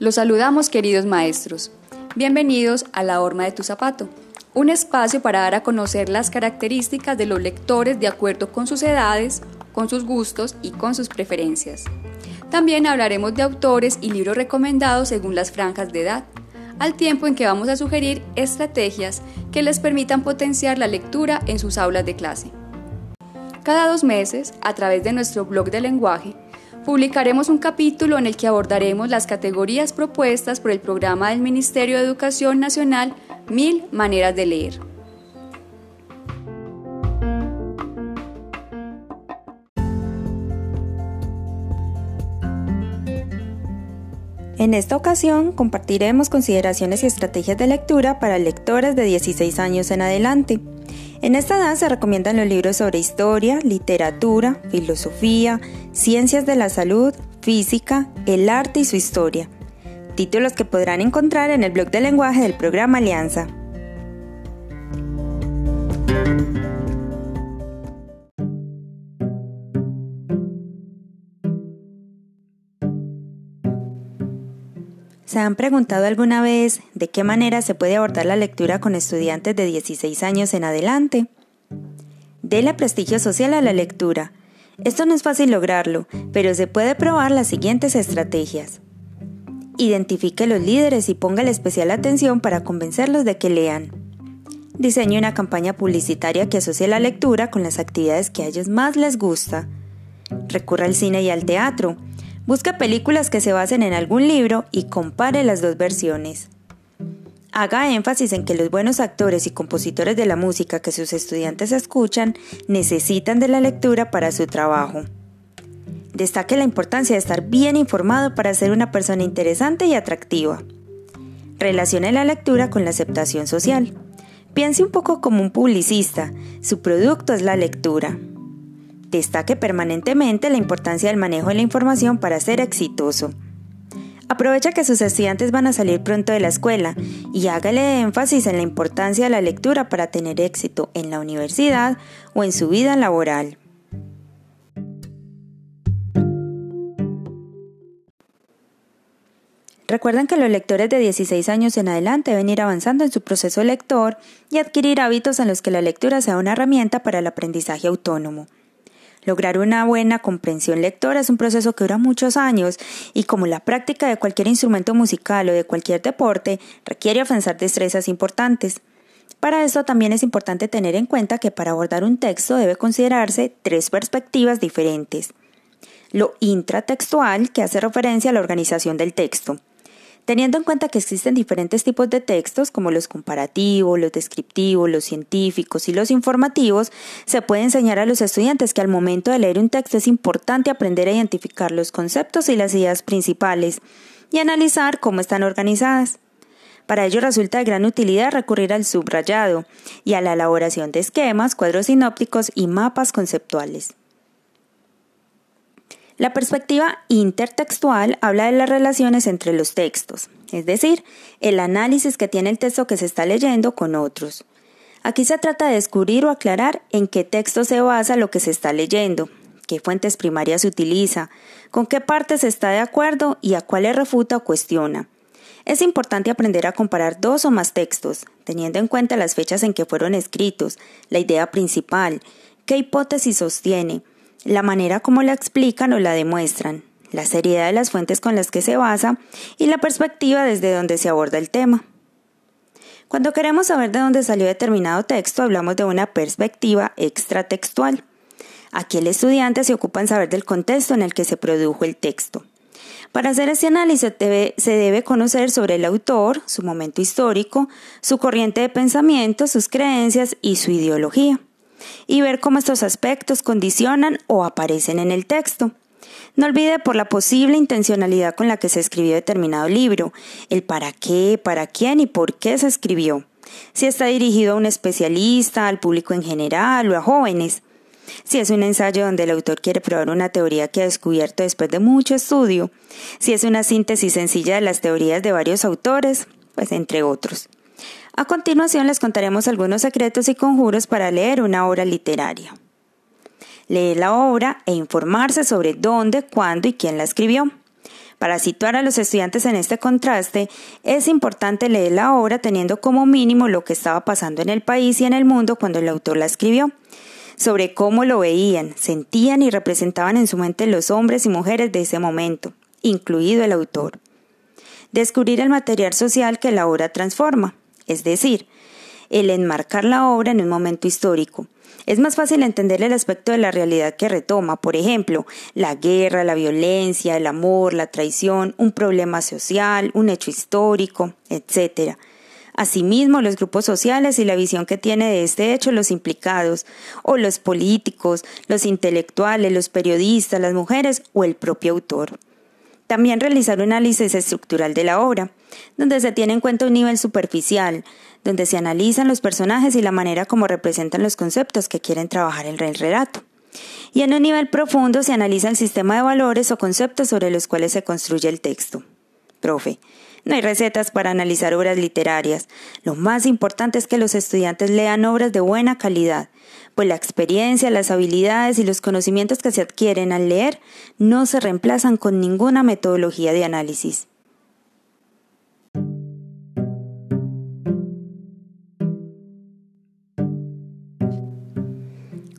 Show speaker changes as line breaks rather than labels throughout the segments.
Los saludamos queridos maestros. Bienvenidos a La Horma de tu Zapato, un espacio para dar a conocer las características de los lectores de acuerdo con sus edades, con sus gustos y con sus preferencias. También hablaremos de autores y libros recomendados según las franjas de edad, al tiempo en que vamos a sugerir estrategias que les permitan potenciar la lectura en sus aulas de clase. Cada dos meses, a través de nuestro blog de lenguaje, publicaremos un capítulo en el que abordaremos las categorías propuestas por el programa del Ministerio de Educación Nacional Mil Maneras de Leer.
En esta ocasión compartiremos consideraciones y estrategias de lectura para lectores de 16 años en adelante. En esta edad se recomiendan los libros sobre historia, literatura, filosofía, ciencias de la salud, física, el arte y su historia. Títulos que podrán encontrar en el blog de lenguaje del programa Alianza. ¿Se han preguntado alguna vez de qué manera se puede abordar la lectura con estudiantes de 16 años en adelante? Dele prestigio social a la lectura. Esto no es fácil lograrlo, pero se puede probar las siguientes estrategias. Identifique los líderes y póngale especial atención para convencerlos de que lean. Diseñe una campaña publicitaria que asocie la lectura con las actividades que a ellos más les gusta. Recurra al cine y al teatro Busca películas que se basen en algún libro y compare las dos versiones. Haga énfasis en que los buenos actores y compositores de la música que sus estudiantes escuchan necesitan de la lectura para su trabajo. Destaque la importancia de estar bien informado para ser una persona interesante y atractiva. Relacione la lectura con la aceptación social. Piense un poco como un publicista, su producto es la lectura. Destaque permanentemente la importancia del manejo de la información para ser exitoso. Aprovecha que sus estudiantes van a salir pronto de la escuela y hágale énfasis en la importancia de la lectura para tener éxito en la universidad o en su vida laboral. Recuerden que los lectores de 16 años en adelante deben ir avanzando en su proceso lector y adquirir hábitos en los que la lectura sea una herramienta para el aprendizaje autónomo. Lograr una buena comprensión lectora es un proceso que dura muchos años y como la práctica de cualquier instrumento musical o de cualquier deporte requiere avanzar destrezas importantes. Para eso también es importante tener en cuenta que para abordar un texto debe considerarse tres perspectivas diferentes. Lo intratextual, que hace referencia a la organización del texto. Teniendo en cuenta que existen diferentes tipos de textos, como los comparativos, los descriptivos, los científicos y los informativos, se puede enseñar a los estudiantes que al momento de leer un texto es importante aprender a identificar los conceptos y las ideas principales y analizar cómo están organizadas. Para ello resulta de gran utilidad recurrir al subrayado y a la elaboración de esquemas, cuadros sinópticos y mapas conceptuales. La perspectiva intertextual habla de las relaciones entre los textos, es decir, el análisis que tiene el texto que se está leyendo con otros. Aquí se trata de descubrir o aclarar en qué texto se basa lo que se está leyendo, qué fuentes primarias se utiliza, con qué partes está de acuerdo y a cuáles refuta o cuestiona. Es importante aprender a comparar dos o más textos, teniendo en cuenta las fechas en que fueron escritos, la idea principal, qué hipótesis sostiene, la manera como la explican o la demuestran, la seriedad de las fuentes con las que se basa y la perspectiva desde donde se aborda el tema. Cuando queremos saber de dónde salió determinado texto, hablamos de una perspectiva extratextual. Aquí el estudiante se ocupa en saber del contexto en el que se produjo el texto. Para hacer ese análisis se debe conocer sobre el autor, su momento histórico, su corriente de pensamiento, sus creencias y su ideología y ver cómo estos aspectos condicionan o aparecen en el texto. No olvide por la posible intencionalidad con la que se escribió determinado libro, el para qué, para quién y por qué se escribió. Si está dirigido a un especialista, al público en general o a jóvenes. Si es un ensayo donde el autor quiere probar una teoría que ha descubierto después de mucho estudio. Si es una síntesis sencilla de las teorías de varios autores, pues entre otros. A continuación les contaremos algunos secretos y conjuros para leer una obra literaria. leer la obra e informarse sobre dónde, cuándo y quién la escribió. Para situar a los estudiantes en este contraste, es importante leer la obra teniendo como mínimo lo que estaba pasando en el país y en el mundo cuando el autor la escribió, sobre cómo lo veían, sentían y representaban en su mente los hombres y mujeres de ese momento, incluido el autor. Descubrir el material social que la obra transforma, es decir, el enmarcar la obra en un momento histórico, es más fácil entender el aspecto de la realidad que retoma, por ejemplo, la guerra, la violencia, el amor, la traición, un problema social, un hecho histórico, etc. Asimismo, los grupos sociales y la visión que tiene de este hecho los implicados, o los políticos, los intelectuales, los periodistas, las mujeres o el propio autor. También realizar un análisis estructural de la obra, donde se tiene en cuenta un nivel superficial, donde se analizan los personajes y la manera como representan los conceptos que quieren trabajar en el relato. Y en un nivel profundo se analiza el sistema de valores o conceptos sobre los cuales se construye el texto. Profe, no hay recetas para analizar obras literarias. Lo más importante es que los estudiantes lean obras de buena calidad, pues la experiencia, las habilidades y los conocimientos que se adquieren al leer no se reemplazan con ninguna metodología de análisis.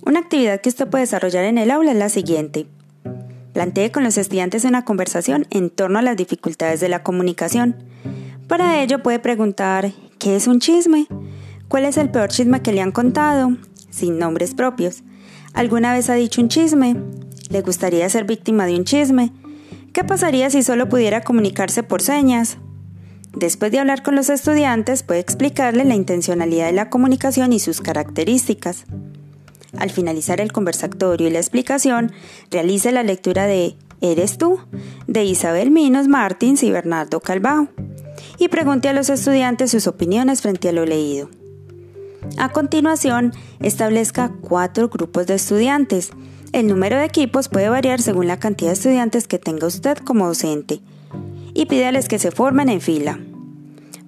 Una actividad que usted puede desarrollar en el aula es la siguiente. Plantee con los estudiantes una conversación en torno a las dificultades de la comunicación. Para ello puede preguntar ¿qué es un chisme? ¿Cuál es el peor chisme que le han contado? Sin nombres propios. ¿Alguna vez ha dicho un chisme? ¿Le gustaría ser víctima de un chisme? ¿Qué pasaría si solo pudiera comunicarse por señas? Después de hablar con los estudiantes, puede explicarle la intencionalidad de la comunicación y sus características. Al finalizar el conversatorio y la explicación, realice la lectura de ¿Eres tú? de Isabel Minos Martins y Bernardo Calvao y pregunte a los estudiantes sus opiniones frente a lo leído. A continuación, establezca cuatro grupos de estudiantes. El número de equipos puede variar según la cantidad de estudiantes que tenga usted como docente. Y pídales que se formen en fila.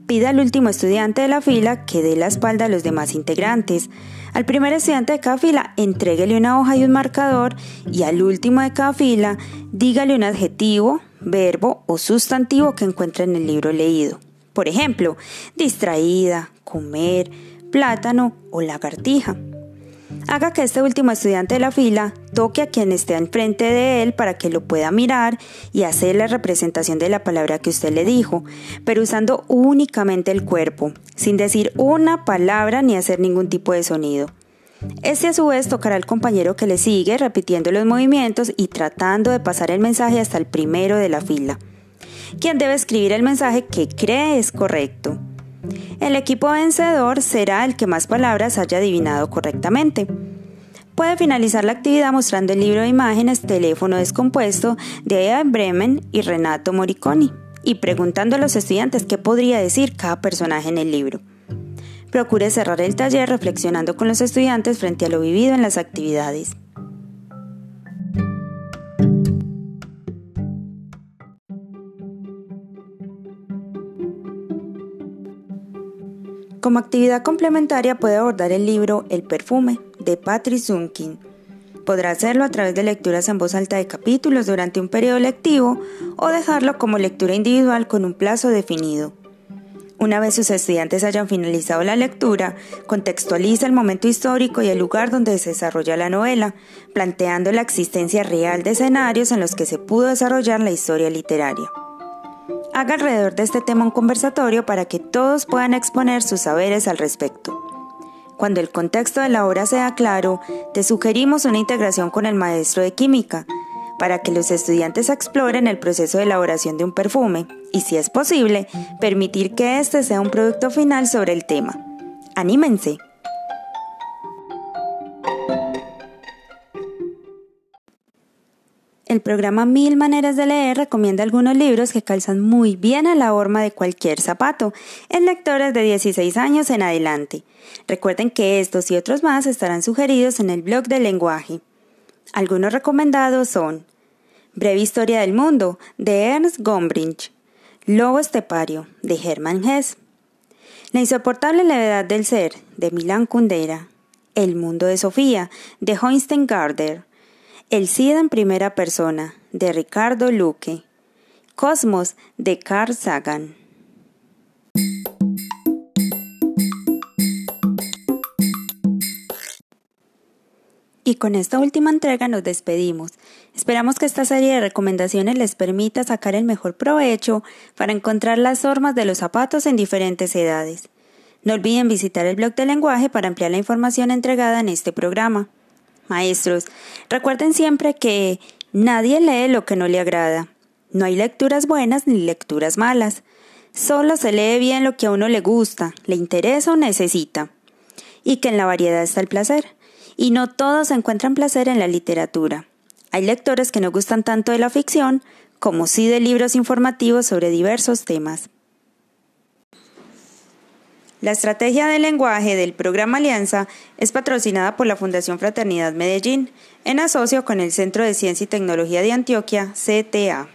Pida al último estudiante de la fila que dé la espalda a los demás integrantes. Al primer estudiante de cada fila, entréguele una hoja y un marcador y al último de cada fila, dígale un adjetivo, verbo o sustantivo que encuentre en el libro leído. Por ejemplo, distraída, comer, plátano o lagartija. Haga que este último estudiante de la fila toque a quien esté enfrente de él para que lo pueda mirar y hacer la representación de la palabra que usted le dijo, pero usando únicamente el cuerpo, sin decir una palabra ni hacer ningún tipo de sonido. Este a su vez tocará al compañero que le sigue repitiendo los movimientos y tratando de pasar el mensaje hasta el primero de la fila, quien debe escribir el mensaje que cree es correcto. El equipo vencedor será el que más palabras haya adivinado correctamente. Puede finalizar la actividad mostrando el libro de imágenes Teléfono descompuesto de Ea Bremen y Renato Moriconi y preguntando a los estudiantes qué podría decir cada personaje en el libro. Procure cerrar el taller reflexionando con los estudiantes frente a lo vivido en las actividades. Como actividad complementaria puede abordar el libro El perfume de Patrick Zunkin. Podrá hacerlo a través de lecturas en voz alta de capítulos durante un periodo lectivo o dejarlo como lectura individual con un plazo definido. Una vez sus estudiantes hayan finalizado la lectura, contextualiza el momento histórico y el lugar donde se desarrolla la novela, planteando la existencia real de escenarios en los que se pudo desarrollar la historia literaria. Haga alrededor de este tema un conversatorio para que todos puedan exponer sus saberes al respecto. Cuando el contexto de la obra sea claro, te sugerimos una integración con el maestro de química, para que los estudiantes exploren el proceso de elaboración de un perfume y, si es posible, permitir que este sea un producto final sobre el tema. ¡Anímense! El programa Mil Maneras de Leer recomienda algunos libros que calzan muy bien a la horma de cualquier zapato, en lectores de 16 años en adelante. Recuerden que estos y otros más estarán sugeridos en el blog del lenguaje. Algunos recomendados son Breve Historia del Mundo, de Ernst Gombrich, Lobo Estepario, de Hermann Hesse, La insoportable levedad del ser, de Milan Kundera, El mundo de Sofía, de Hoinstein Garder, El SIDA en primera persona, de Ricardo Luque. Cosmos, de Carl Sagan. Y con esta última entrega nos despedimos. Esperamos que esta serie de recomendaciones les permita sacar el mejor provecho para encontrar las formas de los zapatos en diferentes edades. No olviden visitar el blog de lenguaje para ampliar la información entregada en este programa. Maestros, recuerden siempre que nadie lee lo que no le agrada. No hay lecturas buenas ni lecturas malas. Solo se lee bien lo que a uno le gusta, le interesa o necesita. Y que en la variedad está el placer y no todos encuentran placer en la literatura. Hay lectores que no gustan tanto de la ficción como sí de libros informativos sobre diversos temas. La estrategia de lenguaje del programa Alianza es patrocinada por la Fundación Fraternidad Medellín, en asocio con el Centro de Ciencia y Tecnología de Antioquia, CTA.